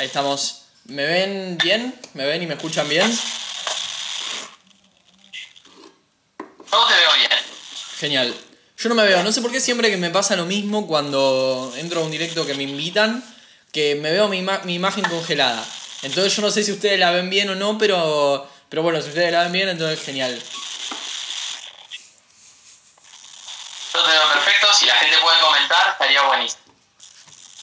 Ahí estamos. ¿Me ven bien? ¿Me ven y me escuchan bien? No te veo bien. Genial. Yo no me veo, no sé por qué siempre que me pasa lo mismo cuando entro a un directo que me invitan, que me veo mi, ima- mi imagen congelada. Entonces yo no sé si ustedes la ven bien o no, pero, pero bueno, si ustedes la ven bien, entonces genial. Yo te veo perfecto. Si la gente puede comentar, estaría buenísimo.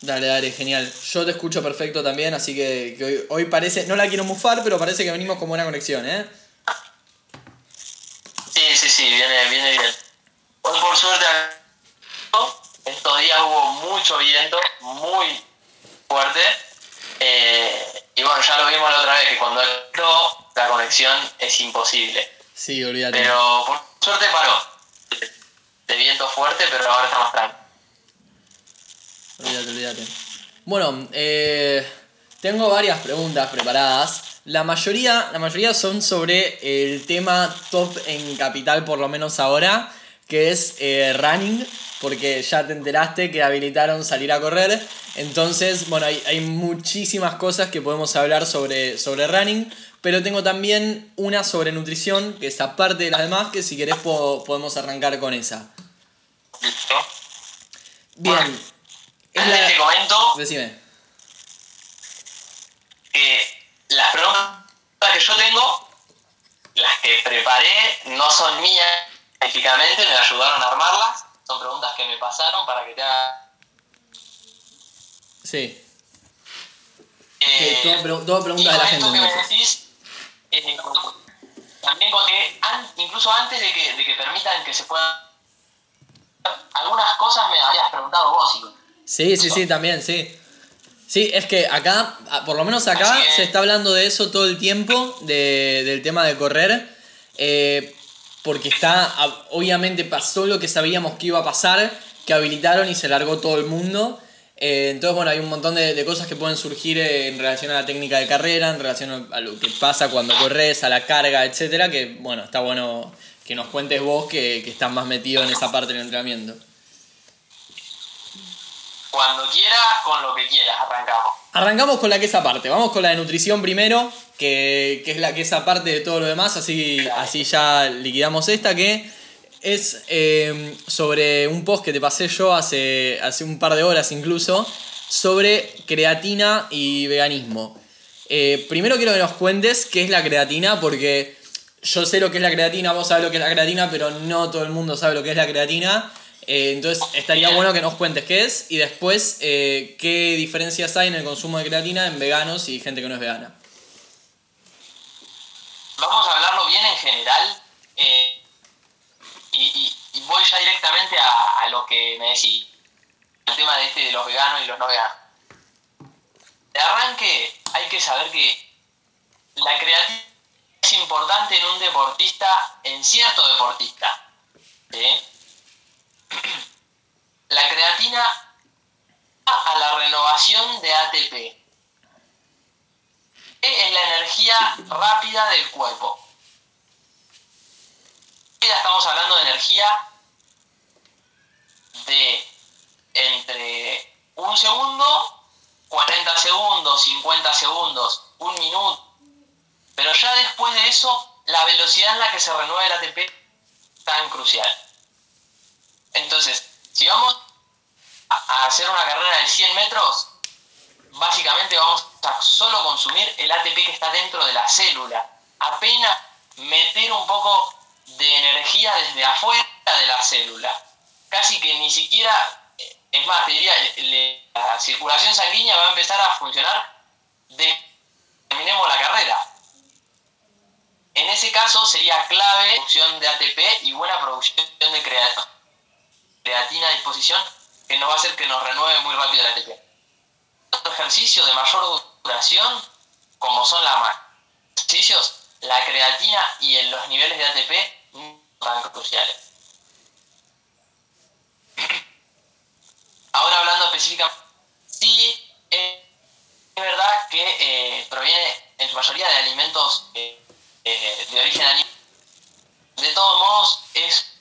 Dale, dale, genial. Yo te escucho perfecto también, así que, que hoy, hoy parece, no la quiero mufar, pero parece que venimos con buena conexión, ¿eh? Sí, sí, sí, viene, viene bien. Hoy por suerte estos días hubo mucho viento, muy fuerte. eh, y bueno, ya lo vimos la otra vez, que cuando entró la conexión es imposible. Sí, olvídate. Pero por suerte paró. De viento fuerte, pero ahora está más tranquilo. Olvídate, olvídate. Bueno, eh, tengo varias preguntas preparadas. La mayoría, la mayoría son sobre el tema top en Capital, por lo menos ahora, que es eh, running, porque ya te enteraste que habilitaron salir a correr. Entonces, bueno, hay, hay muchísimas cosas que podemos hablar sobre, sobre running, pero tengo también una sobre nutrición, que es aparte de las demás, que si querés po- podemos arrancar con esa. ¿Listo? Bien. Es Antes te la... comento Decime. que las preguntas que yo tengo, las que preparé, no son mías específicamente, me ayudaron a armarlas. Son preguntas que me pasaron para que te haga. Sí. eh, todo, pre- todo preguntas de la gente que me entonces. decís, eh, también conté, an- incluso antes de que, de que permitan que se puedan. Algunas cosas me habías preguntado vos, y Sí, sí, sí, también, sí. Sí, es que acá, por lo menos acá, se está hablando de eso todo el tiempo, de- del tema de correr, eh, porque está, obviamente pasó lo que sabíamos que iba a pasar, que habilitaron y se largó todo el mundo. Eh, entonces, bueno, hay un montón de, de cosas que pueden surgir eh, en relación a la técnica de carrera, en relación a lo que pasa cuando corres, a la carga, etcétera, que, bueno, está bueno que nos cuentes vos que, que estás más metido en esa parte del entrenamiento. Cuando quieras, con lo que quieras, arrancamos. Arrancamos con la que es aparte. Vamos con la de nutrición primero, que, que es la que es aparte de todo lo demás. Así, así ya liquidamos esta, que es eh, sobre un post que te pasé yo hace, hace un par de horas incluso, sobre creatina y veganismo. Eh, primero quiero que nos cuentes qué es la creatina, porque yo sé lo que es la creatina, vos sabés lo que es la creatina, pero no todo el mundo sabe lo que es la creatina. Eh, entonces estaría bueno que nos cuentes qué es y después eh, qué diferencias hay en el consumo de creatina en veganos y gente que no es vegana. Vamos a hablarlo bien en general eh, y, voy ya directamente a, a lo que me decís, el tema de este de los veganos y los no veganos. De arranque hay que saber que la creatina es importante en un deportista, en cierto deportista. ¿sí? La creatina a la renovación de ATP es la energía rápida del cuerpo. Ya estamos hablando de energía de entre un segundo, 40 segundos, 50 segundos, un minuto. Pero ya después de eso, la velocidad en la que se renueva el ATP es tan crucial. Entonces, si vamos a hacer una carrera de 100 metros, básicamente vamos a solo consumir el ATP que está dentro de la célula. Apenas meter un poco de energía desde afuera de la célula. Casi que ni siquiera, es más, te diría, la circulación sanguínea va a empezar a funcionar de terminemos la carrera. En ese caso sería clave producción de ATP y buena producción de crea- creatina a disposición que nos va a hacer que nos renueve muy rápido el ATP otro ejercicio de mayor duración, como son más ejercicios, la creatina y en los niveles de ATP son cruciales. Ahora hablando específicamente, sí eh, es verdad que eh, proviene en su mayoría de alimentos eh, eh, de origen animal. De todos modos, es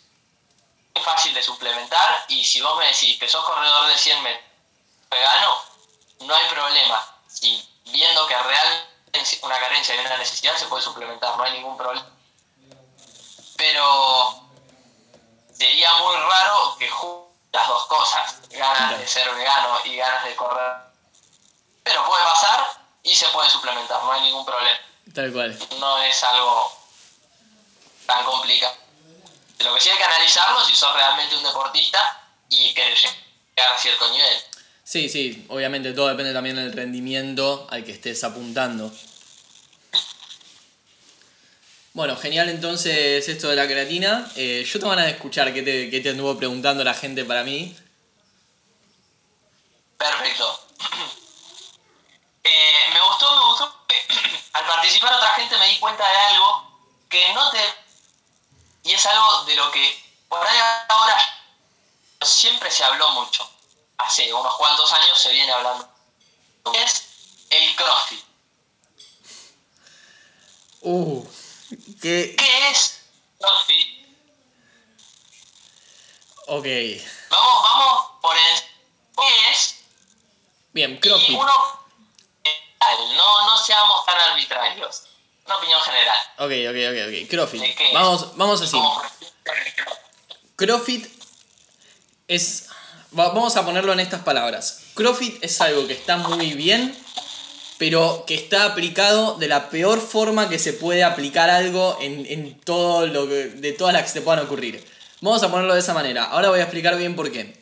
muy fácil de suplementar y si vos me decís que sos corredor de 100 metros vegano, no hay problema. Si viendo que realmente una carencia y una necesidad, se puede suplementar, no hay ningún problema. Pero sería muy raro que las dos cosas, ganas de ser vegano y ganas de correr. Pero puede pasar y se puede suplementar, no hay ningún problema. Tal cual. No es algo tan complicado. Lo que sí hay que analizarlo si sos realmente un deportista y querés llegar a cierto nivel. Sí, sí, obviamente todo depende también del rendimiento al que estés apuntando. Bueno, genial entonces esto de la creatina. Eh, yo te van a escuchar qué te, qué te anduvo preguntando la gente para mí. Perfecto. Eh, me gustó, me gustó. al participar otra gente me di cuenta de algo que no te... Y es algo de lo que por ahí ahora siempre se habló mucho. Hace unos cuantos años se viene hablando. Es el CrossFit. Uh, ¿Qué, ¿Qué es CrossFit? Ok. Vamos, vamos por el... ¿Qué es? Bien, CrossFit. Y uno, no, no seamos tan arbitrarios. Una opinión general. Ok, ok, ok, ok. CrossFit. Vamos, vamos así. CrossFit es... Vamos a ponerlo en estas palabras. CrossFit es algo que está muy bien pero que está aplicado de la peor forma que se puede aplicar algo en, todo lo que, de todas las que se puedan ocurrir. Vamos a ponerlo de esa manera. Ahora voy a explicar bien por qué.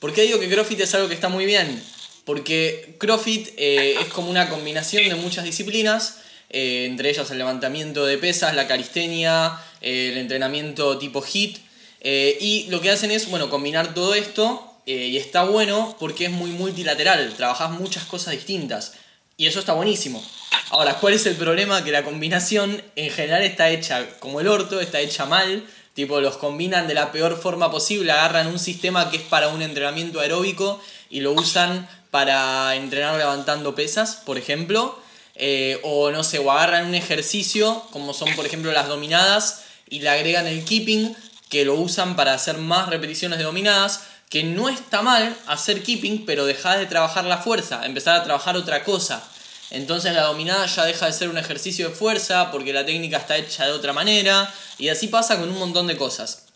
¿Por qué digo que CrossFit es algo que está muy bien? Porque CrossFit eh, es como una combinación de muchas disciplinas, eh, entre ellas el levantamiento de pesas, la calistenia, eh, el entrenamiento tipo HIT, y lo que hacen es, bueno, combinar todo esto, y está bueno porque es muy multilateral, trabajas muchas cosas distintas. Y eso está buenísimo. Ahora, ¿cuál es el problema? Que la combinación en general está hecha como el orto, está hecha mal. Tipo, los combinan de la peor forma posible, agarran un sistema que es para un entrenamiento aeróbico y lo usan para entrenar levantando pesas, por ejemplo. Eh, o no sé, o agarran un ejercicio, como son por ejemplo las dominadas, y le agregan el keeping, que lo usan para hacer más repeticiones de dominadas que no está mal hacer keeping, pero dejar de trabajar la fuerza, empezar a trabajar otra cosa. Entonces la dominada ya deja de ser un ejercicio de fuerza porque la técnica está hecha de otra manera y así pasa con un montón de cosas.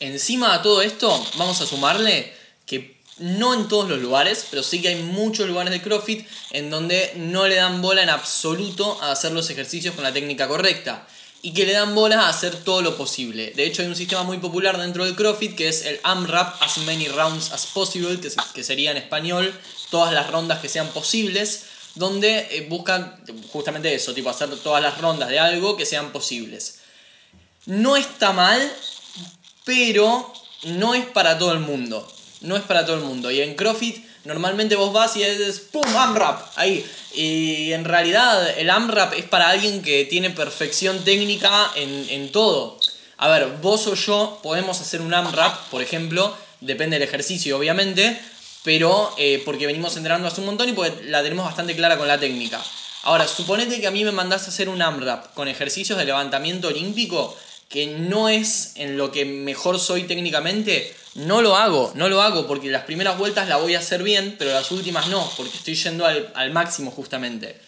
Encima de todo esto, vamos a sumarle que no en todos los lugares, pero sí que hay muchos lugares de CrossFit en donde no le dan bola en absoluto a hacer los ejercicios con la técnica correcta y que le dan bola a hacer todo lo posible. De hecho, hay un sistema muy popular dentro del CrossFit que es el AMRAP, as many rounds as possible, que, sería en español todas las rondas que sean posibles, donde eh, buscan justamente eso, tipo hacer todas las rondas de algo que sean posibles. No está mal, pero no es para todo el mundo. No es para todo el mundo. Y en CrossFit Normalmente vos vas y es ¡pum! AMRAP, ahí. Y en realidad el AMRAP es para alguien que tiene perfección técnica en, todo. A ver, vos o yo podemos hacer un AMRAP, por ejemplo, depende del ejercicio obviamente, pero eh, porque venimos entrenando hace un montón y porque la tenemos bastante clara con la técnica. Ahora, suponete que a mí me mandás a hacer un AMRAP con ejercicios de levantamiento olímpico, que no es en lo que mejor soy técnicamente, no lo hago, no lo hago porque las primeras vueltas la voy a hacer bien, pero las últimas no, porque estoy yendo al, máximo justamente.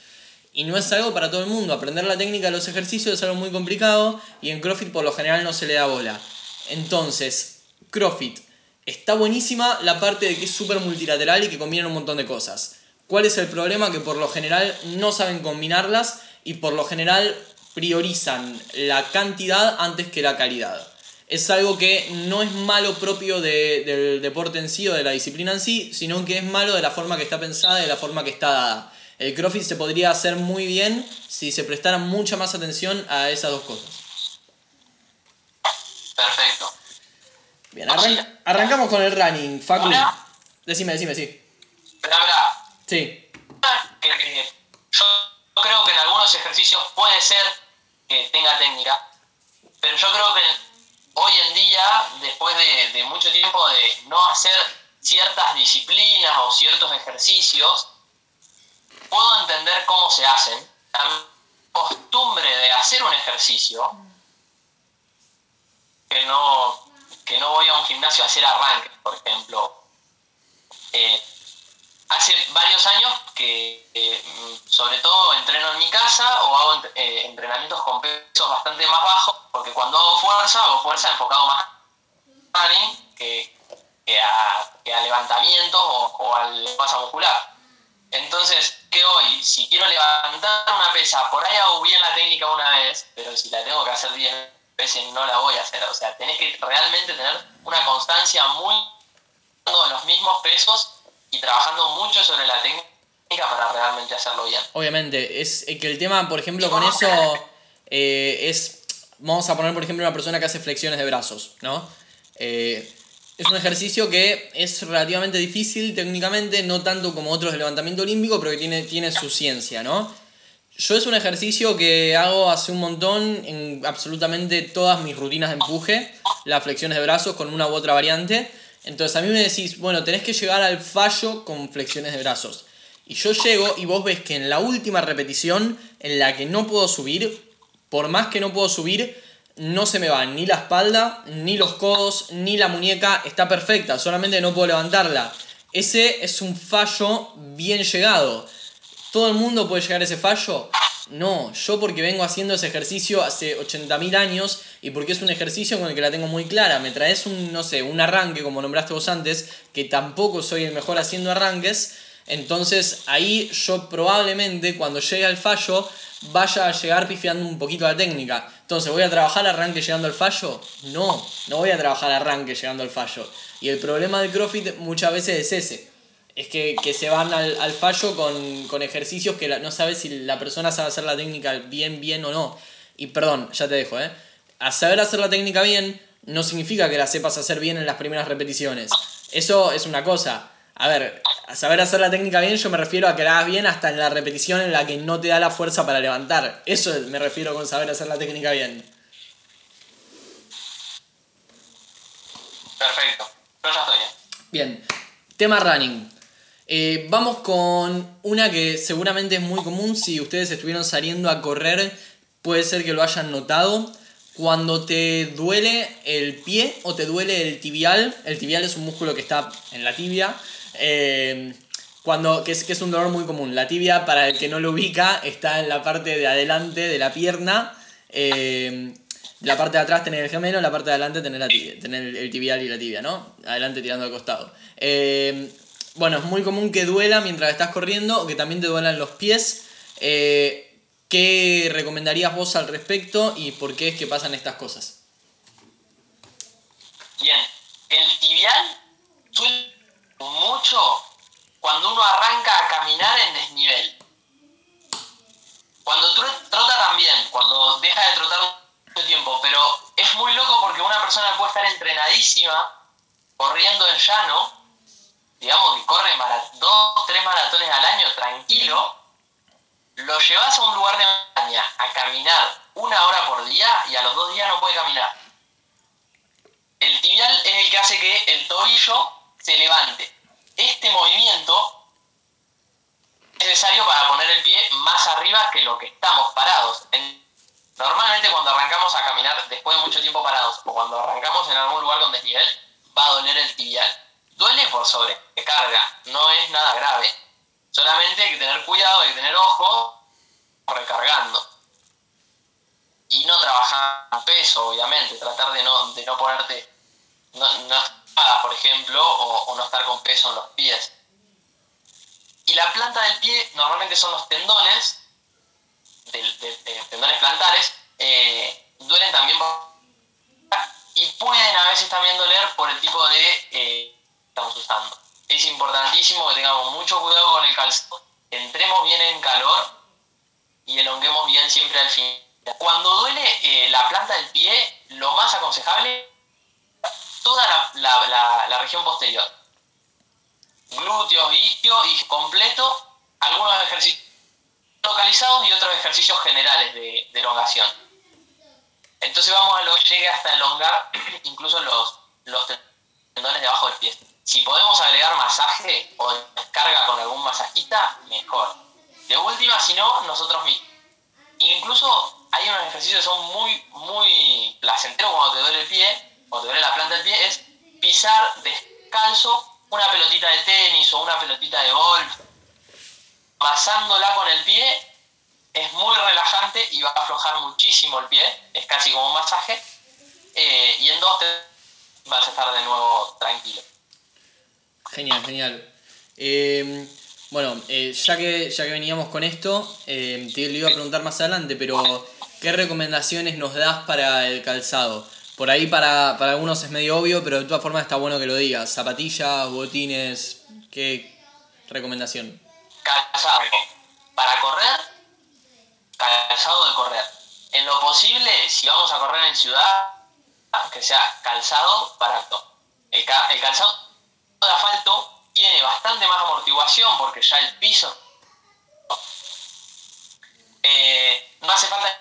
Y no es algo para todo el mundo, aprender la técnica de los ejercicios es algo muy complicado y en CrossFit por lo general no se le da bola. Entonces, CrossFit, está buenísima la parte de que es súper multilateral y que combina un montón de cosas. ¿Cuál es el problema? Que por lo general no saben combinarlas y por lo general priorizan la cantidad antes que la calidad es algo que no es malo propio del deporte en sí o de la disciplina en sí, sino que es malo de la forma que está pensada y de la forma que está dada. El CrossFit se podría hacer muy bien si se prestara mucha más atención a esas dos cosas. Perfecto. Bien, arrancamos con el running. Facu, decime, decime, sí. Sí. yo creo que en algunos ejercicios puede ser que tenga técnica, pero yo creo que hoy en día, después de, mucho tiempo de no hacer ciertas disciplinas o ciertos ejercicios, puedo entender cómo se hacen. La costumbre de hacer un ejercicio, que no, que no voy a un gimnasio a hacer arranques, por ejemplo. Eh, hace varios años que eh, sobre todo entreno en mi casa o hago eh, entrenamientos con pesos bastante más bajos, porque cuando hago fuerza, hago fuerza enfocado más a running que, a, levantamientos o, a la masa muscular. Entonces, que hoy, si quiero levantar una pesa, por ahí hago bien la técnica una vez, pero si la tengo que hacer 10 veces no la voy a hacer. O sea, tenés que realmente tener una constancia muy los mismos pesos y trabajando mucho sobre la técnica para realmente hacerlo bien. Obviamente, es que el tema, por ejemplo, con eso eh, es, vamos a poner, por ejemplo, una persona que hace flexiones de brazos, ¿no? Eh, es un ejercicio que es relativamente difícil técnicamente, no tanto como otros de levantamiento olímpico, pero que tiene, tiene su ciencia, ¿no? Yo es un ejercicio que hago hace un montón en absolutamente todas mis rutinas de empuje, las flexiones de brazos con una u otra variante. Entonces a mí me decís, bueno, tenés que llegar al fallo con flexiones de brazos. Y yo llego y vos ves que en la última repetición, en la que no puedo subir, por más que no puedo subir, no se me va ni la espalda, ni los codos, ni la muñeca, está perfecta, solamente no puedo levantarla. Ese es un fallo bien llegado. ¿Todo el mundo puede llegar a ese fallo? No, yo porque vengo haciendo ese ejercicio hace 80.000 años y porque es un ejercicio con el que la tengo muy clara. Me traes un, no sé, un arranque, como nombraste vos antes, que tampoco soy el mejor haciendo arranques. Entonces ahí yo probablemente cuando llegue al fallo vaya a llegar pifiando un poquito la técnica. Entonces, ¿voy a trabajar arranque llegando al fallo? No, no voy a trabajar arranque llegando al fallo. Y el problema del CrossFit muchas veces es ese es que, se van al, fallo con, ejercicios que no sabes si la persona sabe hacer la técnica bien, bien o no. Y perdón, ya te dejo, ¿eh? A saber hacer la técnica bien no significa que la sepas hacer bien en las primeras repeticiones. Eso es una cosa. A ver, a saber hacer la técnica bien yo me refiero a que la hagas bien hasta en la repetición en la que no te da la fuerza para levantar. Eso me refiero con saber hacer la técnica bien. Perfecto. Yo ya estoy Bien. Tema running. Eh, vamos con una que seguramente es muy común si ustedes estuvieron saliendo a correr, puede ser que lo hayan notado. Cuando te duele el pie o te duele el tibial, el tibial es un músculo que está en la tibia, eh, cuando, que, es, que es un dolor muy común. La tibia, para el que no lo ubica, está en la parte de adelante de la pierna. Eh, la parte de atrás tener el gemelo, la parte de adelante tener, la tener el tibial y la tibia, ¿no? Adelante tirando al costado. Bueno, es muy común que duela mientras estás corriendo o que también te duelan los pies. Eh, ¿Qué recomendarías vos al respecto y por qué es que pasan estas cosas? Bien, el tibial suele mucho cuando uno arranca a caminar en desnivel. Cuando trota también, cuando deja de trotar mucho tiempo, pero es muy loco porque una persona puede estar entrenadísima corriendo en llano digamos que corre dos, tres maratones al año tranquilo, lo llevas a un lugar de montaña a caminar una hora por día y a los dos días no puede caminar. El tibial es el que hace que el tobillo se levante. Este movimiento es necesario para poner el pie más arriba que lo que estamos parados. Normalmente cuando arrancamos a caminar después de mucho tiempo parados o cuando arrancamos en algún lugar con desnivel, va a doler el tibial. Duele por sobrecarga, no es nada grave. Solamente hay que tener cuidado, hay que tener ojo recargando. Y no trabajar en peso, obviamente, tratar de no, de no ponerte, no, por ejemplo, o, no estar con peso en los pies. Y la planta del pie normalmente son los tendones, de, tendones plantares, eh, duelen también y pueden a veces también doler por el tipo de eh, estamos usando. Es importantísimo que tengamos mucho cuidado con el calzado, entremos bien en calor y elonguemos bien siempre al fin. Cuando duele eh, la planta del pie, lo más aconsejable, toda la, región posterior. Glúteos, isquio y completo, algunos ejercicios localizados y otros ejercicios generales de, elongación. Entonces vamos a lo que llegue hasta elongar incluso los, los tendones debajo del pie. Si podemos agregar masaje o descarga con algún masajista, mejor. De última, si no, nosotros mismos. Incluso hay unos ejercicios que son muy, muy placenteros cuando te duele el pie, cuando te duele la planta del pie, es pisar descalzo una pelotita de tenis o una pelotita de golf, pasándola con el pie, es muy relajante y va a aflojar muchísimo el pie, es casi como un masaje, eh, y en dos te vas a estar de nuevo. Genial, genial. Eh, bueno, eh, ya, que, ya que veníamos con esto, te lo iba a preguntar más adelante, pero ¿qué recomendaciones nos das para el calzado? Por ahí para, para algunos es medio obvio, pero de todas formas está bueno que lo digas. Zapatillas, botines, ¿qué recomendación? Calzado. Para correr, calzado de correr. En lo posible, si vamos a correr en ciudad, que sea calzado barato. El, el calzado de asfalto tiene bastante más amortiguación porque ya el piso eh, no hace falta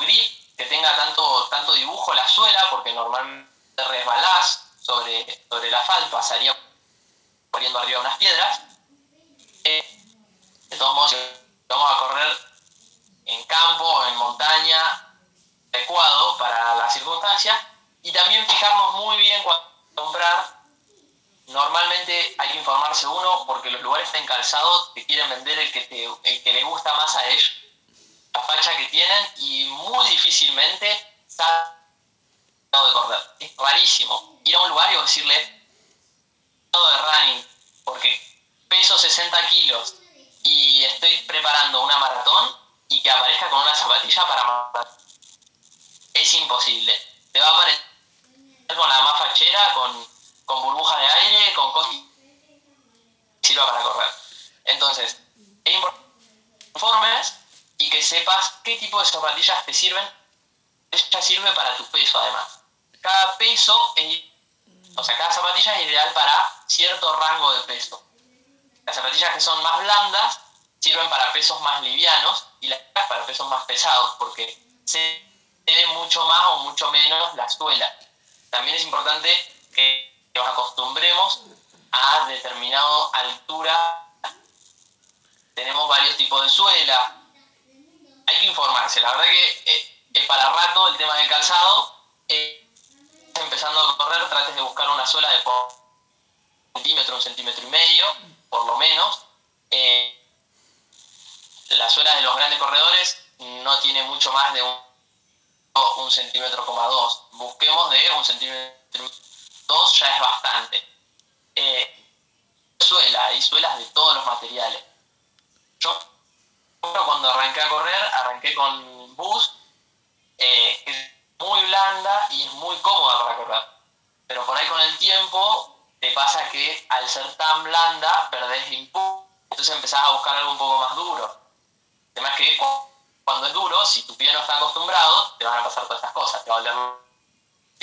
grip que tenga tanto, tanto dibujo la suela, porque normalmente resbalás sobre, sobre el asfalto, pasaría poniendo arriba unas piedras. Eh, de todos modos, vamos a correr en campo, en montaña, adecuado para las circunstancias, y también fijarnos muy bien cuando comprar. Normalmente hay que informarse uno porque los lugares están calzados te quieren vender el que, te, el que les gusta más a ellos la facha que tienen y muy difícilmente sale de correr. Es rarísimo ir a un lugar y decirle todo de running, porque peso 60 kilos y estoy preparando una maratón y que aparezca con una zapatilla para matar. Es imposible. Te va a aparecer con la más fachera, con, con burbujas de aire, con cosas que sirva para correr. Entonces, es importante informes y que sepas qué tipo de zapatillas te sirven. Esta sirve para tu peso además. Cada peso, o sea, cada zapatilla es ideal para cierto rango de peso. Las zapatillas que son más blandas sirven para pesos más livianos y las para pesos más pesados porque se ve mucho más o mucho menos la suela. También es importante que nos acostumbremos a determinada altura. Tenemos varios tipos de suela, hay que informarse. La verdad que eh, es para rato el tema del calzado. Eh, empezando a correr, trates de buscar una suela de por un centímetro, un centímetro y medio, por lo menos. Eh, la suela de los grandes corredores no tiene mucho más de un, un centímetro, coma dos. Busquemos de un centímetro, dos ya es bastante. Eh, suela, hay suelas de todos los materiales. Yo cuando arranqué a correr, arranqué con bus, eh, es muy blanda y es muy cómoda para correr. Pero por ahí con el tiempo te pasa que al ser tan blanda perdés impulso, entonces empezás a buscar algo un poco más duro. Además que cuando es duro, si tu pie no está acostumbrado, te van a pasar todas estas cosas. Te va a doler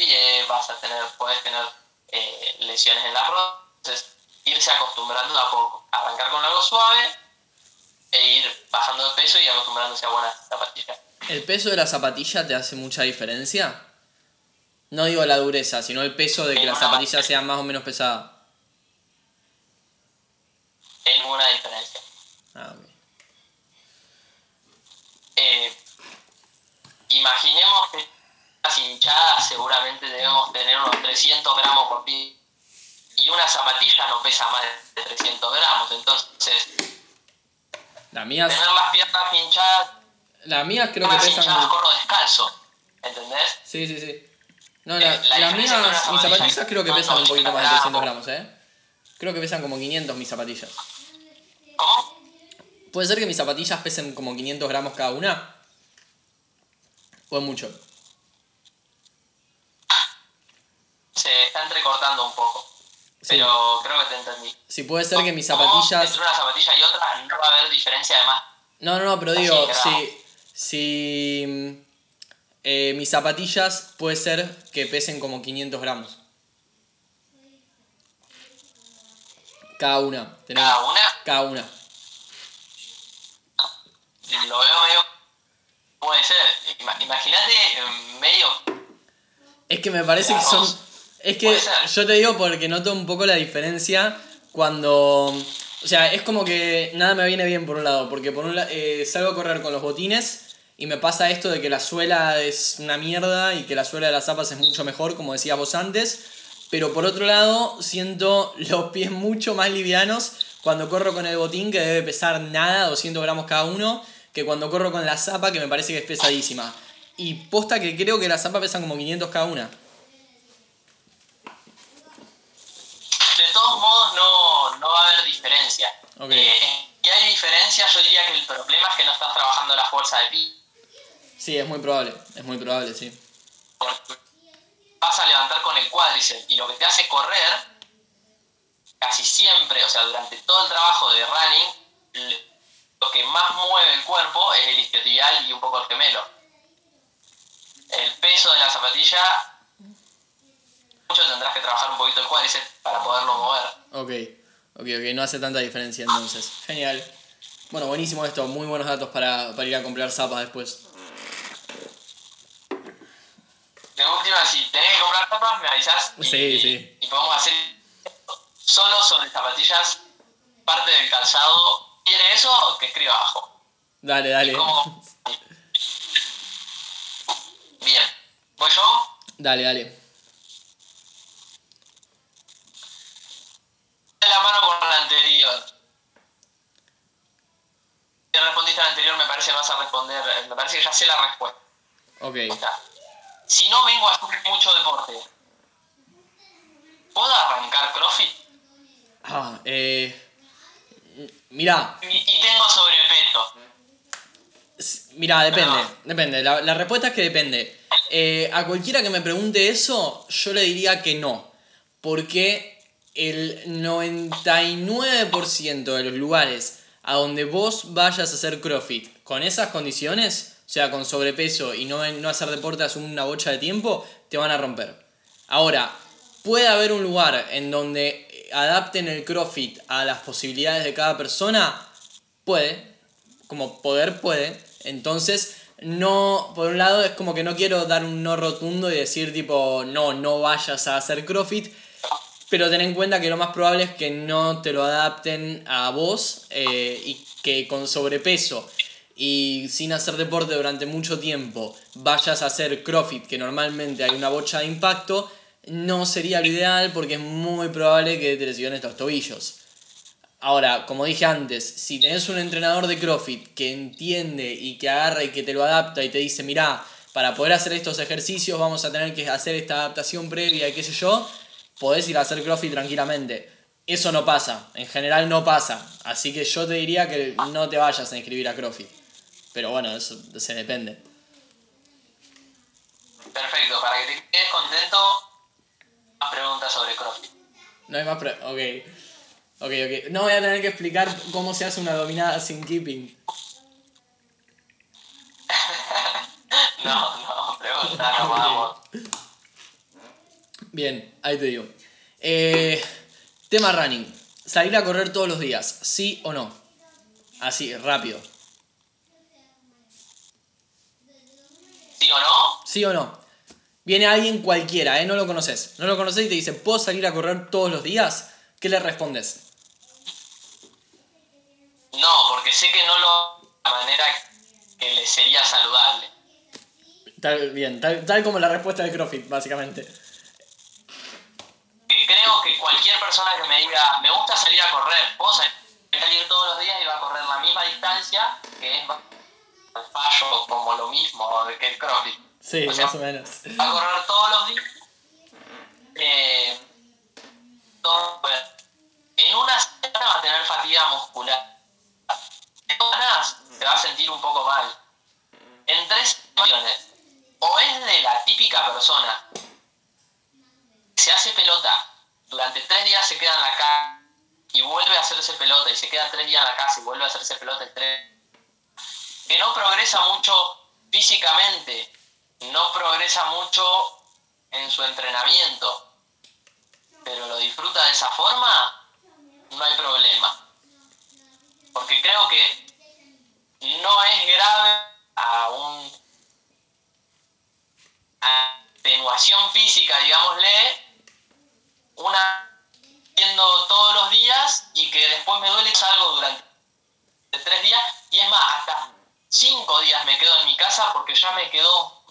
pie, vas a tener, puedes tener eh, lesiones en las rodillas. Entonces, irse acostumbrando a poco. Arrancar con algo suave e ir bajando de peso y acostumbrándose a buenas zapatillas. ¿El peso de la zapatilla te hace mucha diferencia? No digo la dureza, sino el peso de que la zapatilla sea más o menos pesada. Hay ninguna diferencia. Ah, ok. Eh, imaginemos que hinchadas seguramente debemos tener unos 300 gramos por pie y una zapatilla no pesa más de 300 gramos, entonces las mías. Tener las piernas pinchadas. Las mías creo que pesan. Pinchadas, corro descalzo. ¿Entendés? Sí, sí, sí. No, la, eh, las mías, mis zapatillas creo que pesan un poquito más de 300 gramos, ¿eh? Creo que pesan como 500 mis zapatillas. ¿Cómo? ¿Puede ser que mis zapatillas pesen como 500 gramos cada una? ¿O es mucho? Se está entrecortando un poco. Pero creo que te entendí. Si puede ser que mis zapatillas. Entre una zapatilla y otra no va a haber diferencia además. No, no, no, pero digo, si. Si. Eh, mis zapatillas puede ser que pesen como 500 gramos. Cada una. ¿Cada una? Cada una. Lo veo medio. Puede ser. Imagínate medio. Es que me parece que son es que yo te digo porque noto un poco la diferencia cuando... O sea, es como que nada me viene bien por un lado, porque por un lado eh, salgo a correr con los botines y me pasa esto de que la suela es una mierda y que la suela de las zapas es mucho mejor, como decías vos antes, pero por otro lado siento los pies mucho más livianos cuando corro con el botín que debe pesar nada, 200 gramos cada uno, que cuando corro con la zapa que me parece que es pesadísima. Y posta que creo que la zapa pesan como 500 cada una. De todos modos no, no va a haber diferencia. Ok. Eh, y hay diferencia, yo diría que el problema es que no estás trabajando la fuerza de pi. Sí, es muy probable, es muy probable, sí. porque vas a levantar con el cuádriceps y lo que te hace correr, casi siempre, o sea, durante todo el trabajo de running, lo que más mueve el cuerpo es el isquiotibial y un poco el gemelo. El peso de la zapatilla, mucho tendrás que trabajar un poquito el cuádriceps para poderlo mover. Ok, ok, ok, no hace tanta diferencia entonces. Genial. Bueno, buenísimo esto, muy buenos datos para, para ir a comprar zapas después. De última, si tenés que comprar zapas, me avisás y, Sí, sí. y podemos hacer solo sobre zapatillas, parte del calzado. ¿Quiere eso? Que escriba abajo. Dale, dale. ¿Cómo? Bien. ¿Voy yo? Dale, dale. De la mano con la anterior. Si respondiste a la anterior, me parece que vas a responder. Me parece que ya sé la respuesta. Ok. Si no vengo a hacer mucho deporte, ¿puedo arrancar CrossFit? Ah, eh. Mirá, Y, y tengo sobrepeso. mirá, depende. Depende. La, la respuesta es que depende. Eh, a cualquiera que me pregunte eso, yo le diría que no. Porque el 99% de los lugares a donde vos vayas a hacer CrossFit con esas condiciones, o sea, con sobrepeso y no, no hacer deporte hace una bocha de tiempo, te van a romper. Ahora, puede haber un lugar en donde adapten el CrossFit a las posibilidades de cada persona, puede, como poder puede. Entonces, no, por un lado es como que no quiero dar un no rotundo y decir tipo, no, no vayas a hacer CrossFit, pero ten en cuenta que lo más probable es que no te lo adapten a vos eh, y que con sobrepeso y sin hacer deporte durante mucho tiempo vayas a hacer CrossFit, que normalmente hay una bocha de impacto, no sería lo ideal porque es muy probable que te lesiones los tobillos. Ahora, como dije antes, si tenés un entrenador de CrossFit que entiende y que agarra y que te lo adapta y te dice, mirá, para poder hacer estos ejercicios vamos a tener que hacer esta adaptación previa y qué sé yo, podés ir a hacer CrossFit tranquilamente. Eso no pasa, en general no pasa. Así que yo te diría que no te vayas a inscribir a CrossFit. Pero bueno, eso se depende. Perfecto, para que te quedes contento, más preguntas sobre CrossFit. No hay más pre Ok. Ok, ok. No voy a tener que explicar cómo se hace una dominada sin keeping. No, no, pregunta, no vamos. Bien, ahí te digo. Eh, tema running. Salir a correr todos los días, ¿sí o no? Así, rápido. ¿Sí o no? ¿Sí o no? Viene alguien cualquiera, ¿eh? No lo conoces. No lo conoces y te dice, ¿puedo salir a correr todos los días? ¿Qué le respondes? No, porque sé que no lo de la manera que le sería saludable. Tal, bien, tal, tal como la respuesta de CrossFit, básicamente. Que creo que cualquier persona que me diga, me gusta salir a correr, puedo salir todos los días y va a correr la misma distancia, que es el fallo como lo mismo que el CrossFit. Sí, O sea, más o menos. Va a correr todos los días. Eh, todo- en una semana va a tener fatiga muscular. En dos semanas se va a sentir un poco mal. En tres situaciones, o es de la típica persona que se hace pelota, durante tres días se queda en la casa y vuelve a hacerse pelota y se queda tres días en la casa y vuelve a hacerse pelota en tres que no progresa mucho físicamente, no progresa mucho en su entrenamiento, pero lo disfruta de esa forma, no hay problema. Porque creo que no es grave a un atenuación física, digámosle, una haciendo todos los días y que después me duele algo durante tres días y es más, hasta cinco días me quedo en mi casa porque ya me quedó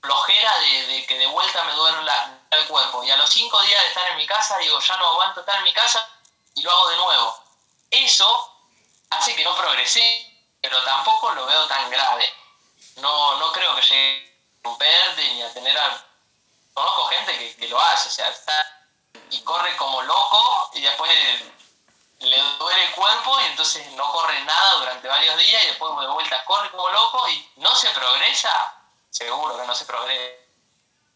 flojera de, que de vuelta me duele la, el cuerpo. Y a los cinco días de estar en mi casa, digo, ya no aguanto estar en mi casa y lo hago de nuevo. Eso hace que no progresé, pero tampoco lo veo tan grave. No, no creo que llegue a romperte ni a tener a... Conozco gente que, que lo hace, o sea, está y corre como loco y después le duele el cuerpo y entonces no corre nada durante varios días y después de vuelta corre como loco y no se progresa, seguro que no se progresa.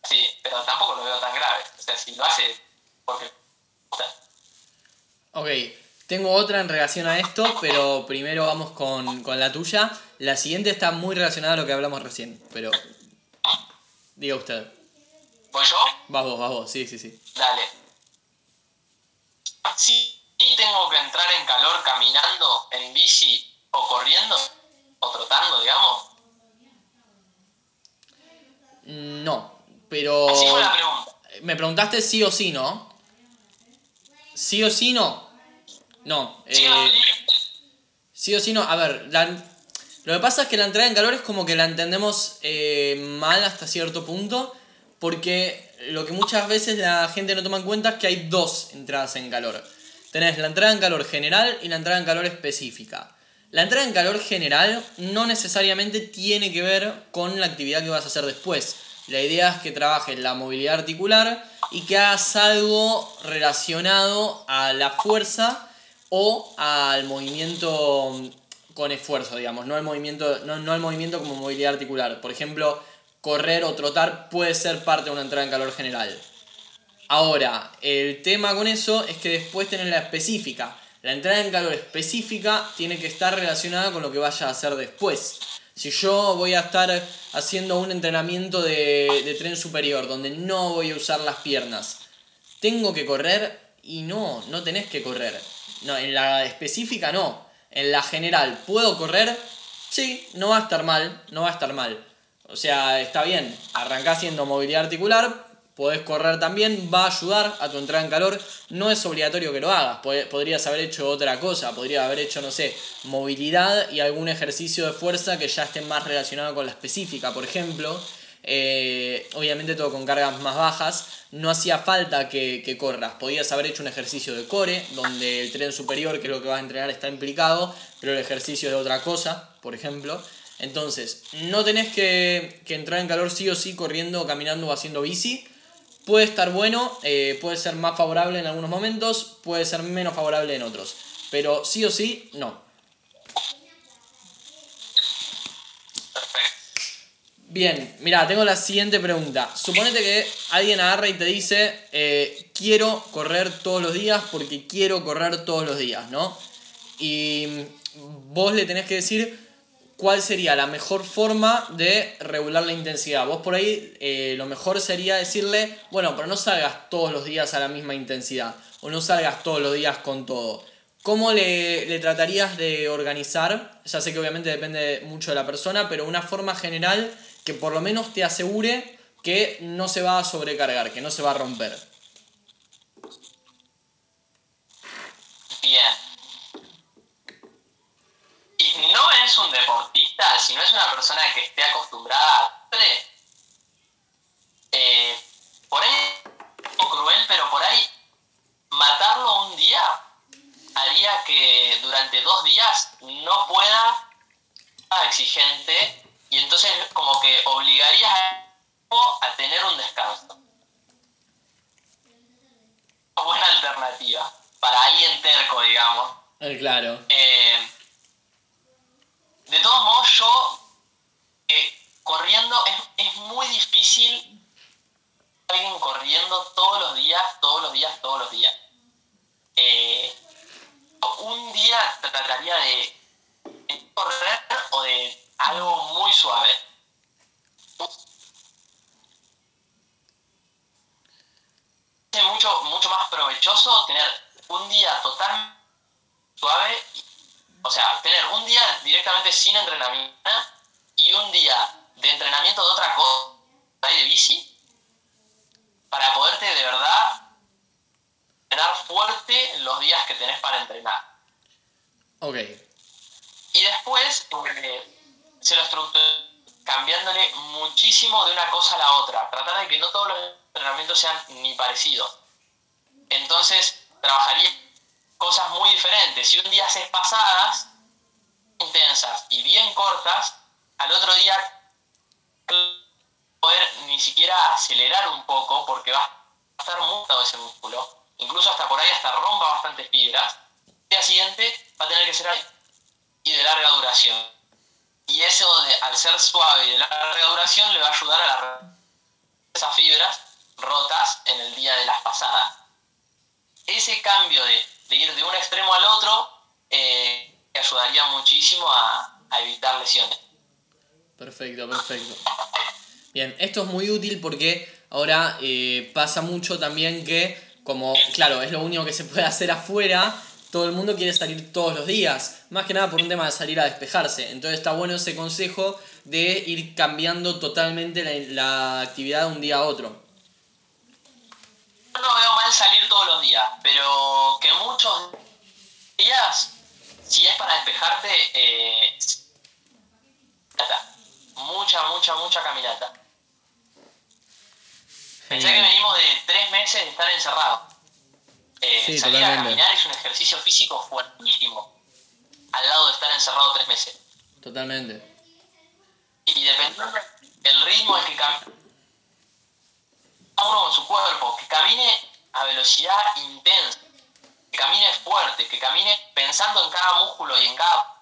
Sí, pero tampoco lo veo tan grave. O sea, si lo hace porque Ok, tengo otra en relación a esto, pero primero vamos con, con la tuya. La siguiente está muy relacionada a lo que hablamos recién, pero diga usted. ¿Voy yo? Vas vos, vas vos, sí, sí, sí. Dale. Sí, tengo que entrar en calor caminando, en bici o corriendo, o trotando, digamos. No, pero... Así fue la pregunta. Me preguntaste sí o sí, ¿no? ¿Sí o sí no? No. Sí, eh, sí o sí no. A ver, la- lo que pasa es que la entrada en calor es como que la entendemos eh, mal hasta cierto punto, porque lo que muchas veces la gente no toma en cuenta es que hay dos entradas en calor. Tenés la entrada en calor general y la entrada en calor específica. La entrada en calor general no necesariamente tiene que ver con la actividad que vas a hacer después. La idea es que trabajes la movilidad articular y que hagas algo relacionado a la fuerza o al movimiento con esfuerzo, digamos, no al movimiento, no, no al movimiento como movilidad articular. Por ejemplo, correr o trotar puede ser parte de una entrada en calor general. Ahora, el tema con eso es que después tenés la específica. La entrada en calor específica tiene que estar relacionada con lo que vaya a hacer después. Si yo voy a estar haciendo un entrenamiento de, de tren superior donde no voy a usar las piernas, ¿tengo que correr? Y no, no tenés que correr. No, en la específica no. En la general, ¿puedo correr? Sí, no va a estar mal, no va a estar mal. O sea, está bien, arrancás haciendo movilidad articular, podés correr también, va a ayudar a tu entrada en calor. No es obligatorio que lo hagas, pod- podrías haber hecho otra cosa, podrías haber hecho, no sé, movilidad y algún ejercicio de fuerza que ya esté más relacionado con la específica, por ejemplo. Eh, obviamente todo con cargas más bajas, no hacía falta que, que corras, podías haber hecho un ejercicio de core, donde el tren superior, que es lo que vas a entrenar, está implicado, pero el ejercicio es de otra cosa, por ejemplo. Entonces, no tenés que, que entrar en calor sí o sí corriendo, caminando o haciendo bici. Puede estar bueno, eh, puede ser más favorable en algunos momentos, puede ser menos favorable en otros. Pero sí o sí, no. Bien, mira, tengo la siguiente pregunta. Suponete que alguien agarra y te dice, eh, quiero correr todos los días porque quiero correr todos los días, ¿no? Y vos le tenés que decir cuál sería la mejor forma de regular la intensidad. Vos por ahí eh, lo mejor sería decirle, bueno, pero no salgas todos los días a la misma intensidad o no salgas todos los días con todo. ¿Cómo le, le tratarías de organizar? Ya sé que obviamente depende mucho de la persona, pero una forma general que por lo menos te asegure que no se va a sobrecargar, que no se va a romper. Bien. No es un deportista, si no es una persona que esté acostumbrada a... Eh, por ahí es un poco cruel, pero por ahí matarlo un día haría que durante dos días no pueda exigente y entonces como que obligarías a, a tener un descanso. Una buena alternativa para alguien terco, digamos. Eh, claro. Eh, de todos modos, yo eh, corriendo es, es muy difícil alguien corriendo todos los días, todos los días, todos los días. Eh, un día trataría de, correr o de algo muy suave. Es mucho, mucho más provechoso tener un día total suave, o sea, tener un día directamente sin entrenamiento y un día de entrenamiento de otra cosa, de bici, para poderte de verdad entrenar fuerte los días que tenés para entrenar. Ok. Y después eh, se lo estructuré cambiándole muchísimo de una cosa a la otra. Tratar de que no todos los entrenamientos sean ni parecidos. Entonces, trabajaría cosas muy diferentes. Si un día haces pasadas intensas y bien cortas, al otro día poder ni siquiera acelerar un poco porque va a estar mutado ese músculo. Incluso hasta por ahí hasta rompa bastantes fibras. El día siguiente va a tener que ser y de larga duración. Y eso, al ser suave y de larga duración, le va a ayudar a las esas fibras rotas en el día de las pasadas. Ese cambio de, ir de un extremo al otro eh, ayudaría muchísimo a, evitar lesiones. Perfecto, perfecto. Bien, esto es muy útil porque ahora eh, pasa mucho también que, como, claro, es lo único que se puede hacer afuera, todo el mundo quiere salir todos los días, más que nada por un tema de salir a despejarse. Entonces está bueno ese consejo de ir cambiando totalmente la, actividad de un día a otro. Yo no veo mal salir todos los días, pero que muchos días, si es para despejarte, eh, mucha, mucha, mucha caminata. Pensé que venimos de tres meses de estar encerrados. Eh, salir a caminar es un ejercicio físico fuertísimo, al lado de estar encerrado tres meses. Totalmente. Y, dependiendo del ritmo en que camine uno con su cuerpo, que camine a velocidad intensa, que camine fuerte, que camine pensando en cada músculo y en cada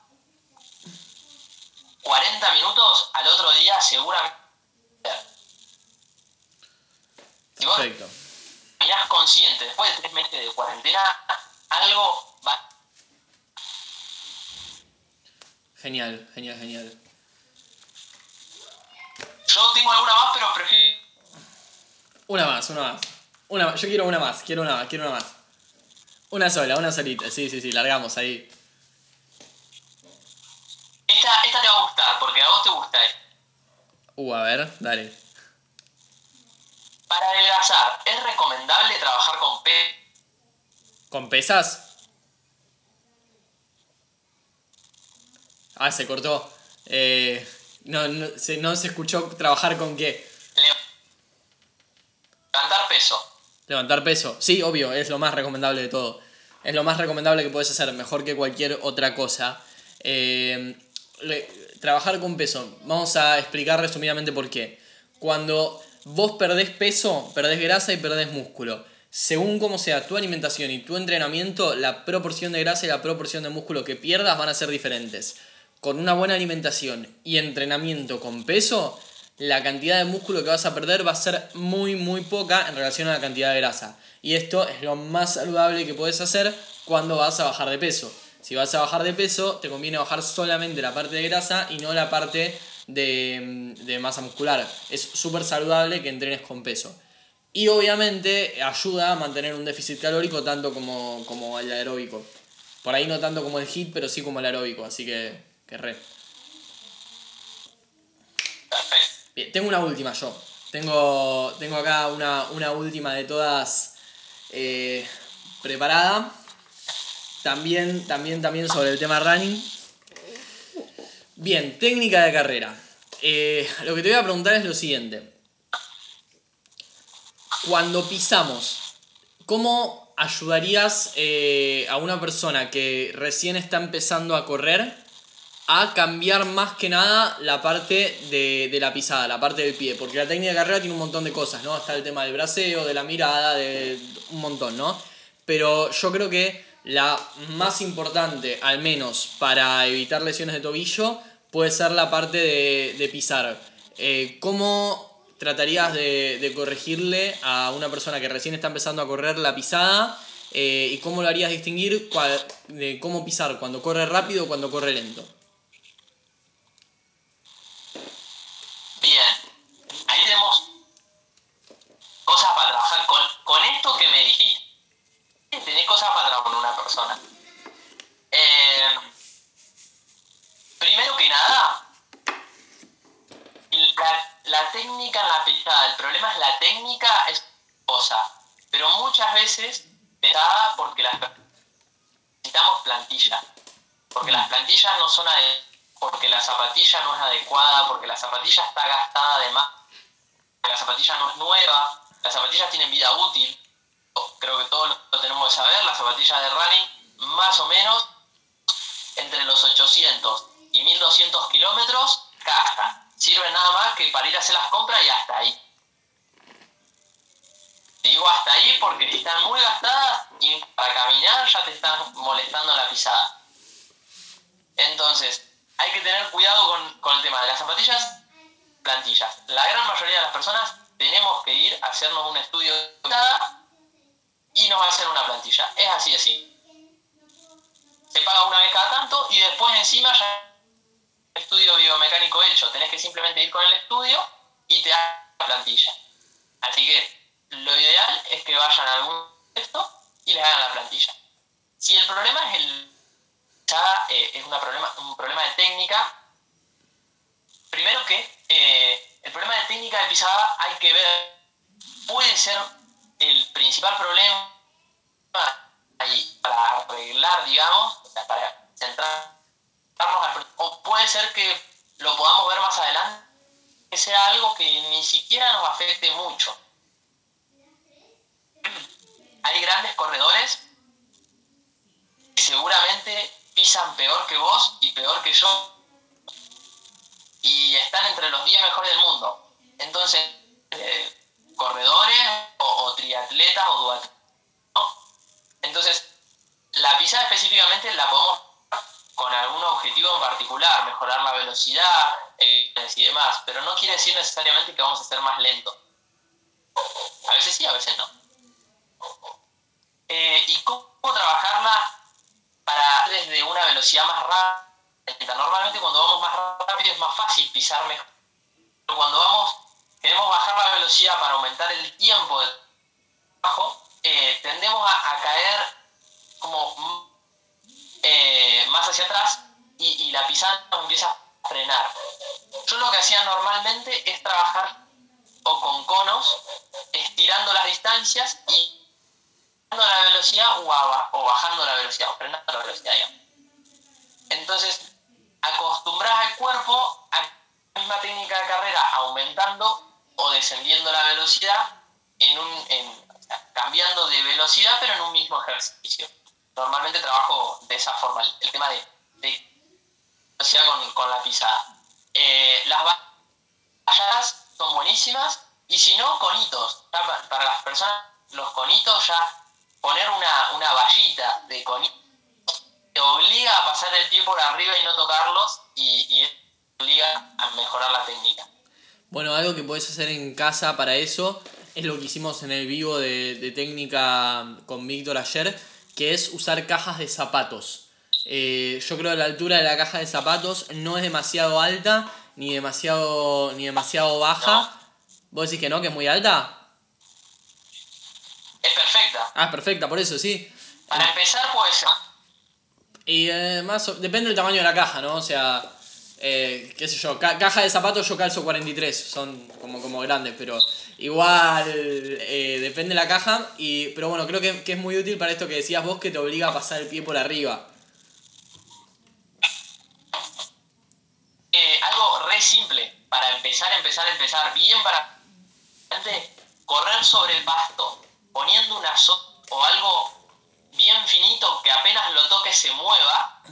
40 minutos, al otro día seguramente. Perfecto mirás consciente, después de tres meses de cuarentena, algo va. Genial, genial, genial. Yo tengo alguna más, pero prefiero. Una más, una más. Una, yo quiero una más, quiero una más, quiero una más. Una sola, una solita, sí, sí, sí, largamos ahí. Esta, esta te va a gustar, porque a vos te gusta. Eh. Uh, a ver, dale. Para adelgazar, ¿es recomendable trabajar con pesas? ¿Con pesas? Ah, se cortó. Eh, no, no, se, no se escuchó trabajar con qué. Levantar peso. Levantar peso. Sí, obvio, es lo más recomendable de todo. Es lo más recomendable que puedes hacer, mejor que cualquier otra cosa. Eh, trabajar con peso. Vamos a explicar resumidamente por qué. Cuando vos perdés peso, perdés grasa y perdés músculo. Según cómo sea tu alimentación y tu entrenamiento, la proporción de grasa y la proporción de músculo que pierdas van a ser diferentes. Con una buena alimentación y entrenamiento con peso, la cantidad de músculo que vas a perder va a ser muy muy poca en relación a la cantidad de grasa. Y esto es lo más saludable que puedes hacer cuando vas a bajar de peso. Si vas a bajar de peso, te conviene bajar solamente la parte de grasa y no la parte de, masa muscular. Es súper saludable que entrenes con peso. Y obviamente ayuda a mantener un déficit calórico tanto como, como el aeróbico. Por ahí no tanto como el HIT, pero sí como el aeróbico, así que, que. Tengo una última yo. Tengo, tengo acá una, última de todas eh, preparada. También, también, también sobre el tema running. Bien, técnica de carrera. Eh, lo que te voy a preguntar es lo siguiente. Cuando pisamos, ¿cómo ayudarías eh, a una persona que recién está empezando a correr a cambiar más que nada la parte de, de, la pisada, la parte del pie? Porque la técnica de carrera tiene un montón de cosas, ¿no? Está el tema del braceo, de la mirada, de un montón, ¿no? Pero yo creo que la más importante, al menos para evitar lesiones de tobillo, puede ser la parte de, pisar. Eh, ¿Cómo tratarías de, corregirle a una persona que recién está empezando a correr la pisada? Eh, ¿Y cómo lo harías distinguir de cómo pisar cuando corre rápido o cuando corre lento? Bien, ahí tenemos cosas para trabajar. Con, esto que me dijiste, tenés cosas para con una persona. Eh, Primero que nada, la, técnica en la pisada, el problema es la técnica es cosa, pero muchas veces da porque las necesitamos plantillas, porque las plantillas no son adecuadas. porque la zapatilla no es adecuada, porque la zapatilla está gastada de más, la zapatilla no es nueva, las zapatillas tienen vida útil, creo que todos lo tenemos que saber, las zapatillas de running más o menos entre los 800 y 1200 kilómetros gastan. Sirven nada más que para ir a hacer las compras y hasta ahí. Digo hasta ahí porque si están muy gastadas y para caminar ya te están molestando la pisada. Entonces, hay que tener cuidado con, el tema de las zapatillas, plantillas. La gran mayoría de las personas tenemos que ir a hacernos un estudio y nos va a hacer una plantilla. Es así, así. Se paga una vez cada tanto y después encima ya estudio biomecánico hecho. Tenés que simplemente ir con el estudio y te da la plantilla. Así que lo ideal es que vayan a algún texto y les hagan la plantilla. Si el problema es el ya eh, es una problema, un problema de técnica, primero que eh, el problema de técnica de pisada hay que ver, puede ser el principal problema para arreglar, digamos, para centrarnos al o puede ser que lo podamos ver más adelante, que sea algo que ni siquiera nos afecte mucho. Hay grandes corredores que seguramente pisan peor que vos y peor que yo y están entre los 10 mejores del mundo. Entonces, eh, corredores o, triatletas o duatletas. Entonces, la pisada específicamente la podemos con algún objetivo en particular, mejorar la velocidad y demás, pero no quiere decir necesariamente que vamos a ser más lentos. A veces sí, a veces no. Eh, ¿Y cómo trabajarla para desde una velocidad más rápida? Normalmente cuando vamos más rápido es más fácil pisar mejor. Pero cuando vamos queremos bajar la velocidad para aumentar el tiempo de trabajo, eh, tendemos a, caer como eh, más hacia atrás y, la pisada nos empieza a frenar. Yo lo que hacía normalmente es trabajar o con conos, estirando las distancias y bajando la velocidad o, bajando la velocidad o frenando la velocidad. Entonces, acostumbras al cuerpo a la misma técnica de carrera aumentando o descendiendo la velocidad, en un, cambiando de velocidad, pero en un mismo ejercicio. Normalmente trabajo de esa forma, el tema de, velocidad con, la pisada. Eh, las vallas son buenísimas y si no, conitos. Para, las personas, los conitos ya poner una, una vallita de conitos te obliga a pasar el pie por arriba y no tocarlos y, y obliga a mejorar la técnica. Bueno, algo que puedes hacer en casa para eso es lo que hicimos en el vivo de, técnica con Víctor ayer, que es usar cajas de zapatos. Eh, yo creo que la altura de la caja de zapatos no es demasiado alta ni demasiado, ni demasiado baja. ¿Vos decís que no, que es muy alta? Es perfecta. Ah, es perfecta, por eso sí. Para empezar puede ser. Y eh, más, depende del tamaño de la caja, ¿no? O sea, eh, qué sé yo, caja de zapatos yo calzo 43, son como, como grandes, pero igual eh, depende de la caja, y, pero bueno, creo que, es muy útil para esto que decías vos que te obliga a pasar el pie por arriba. Eh, algo re simple, para empezar, empezar, empezar, bien para correr sobre el pasto, poniendo una so o algo bien finito que apenas lo toque se mueva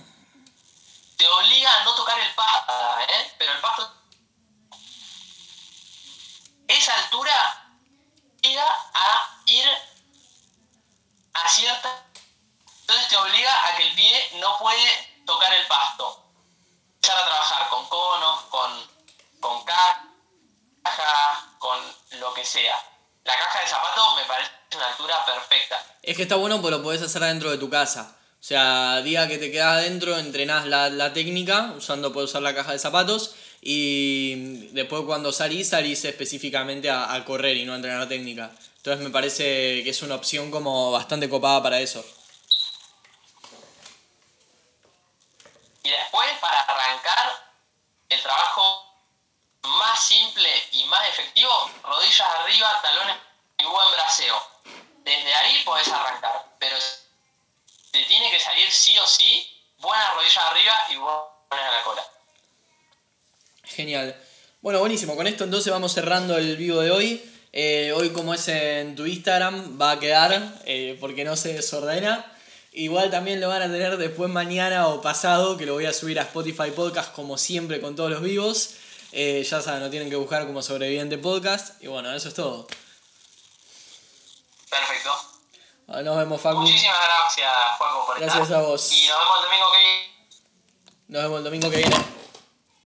te obliga a no tocar el pasto, ¿eh? pero el pasto... Esa altura llega a ir a cierta... Entonces te obliga a que el pie no puede tocar el pasto. Empezar a trabajar con conos, con, con caja, con lo que sea. La caja de zapato me parece perfecta. Es que está bueno porque lo podés hacer dentro de tu casa. O sea, día que te quedas adentro, entrenás la, técnica, usando, puedes usar la caja de zapatos, y después cuando salís, salís específicamente a, correr y no a entrenar la técnica. Entonces me parece que es una opción como bastante copada para eso. Y después, para arrancar el trabajo más simple y más efectivo, rodillas arriba, talones y buen braseo. Desde ahí podés arrancar, pero te tiene que salir sí o sí buena rodilla arriba y buena a la cola. Genial. Bueno, buenísimo. Con esto entonces vamos cerrando el vivo de hoy. Eh, hoy como es en tu Instagram va a quedar eh, porque no se desordena. Igual también lo van a tener después mañana o pasado que lo voy a subir a Spotify Podcast como siempre con todos los vivos. Eh, ya saben, no tienen que buscar como sobreviviente podcast. Y bueno, eso es todo. Perfecto. Nos vemos, Facu. Muchísimas gracias, Juaco, por Gracias estar. a vos. Y nos vemos el domingo que viene. Nos vemos el domingo que viene.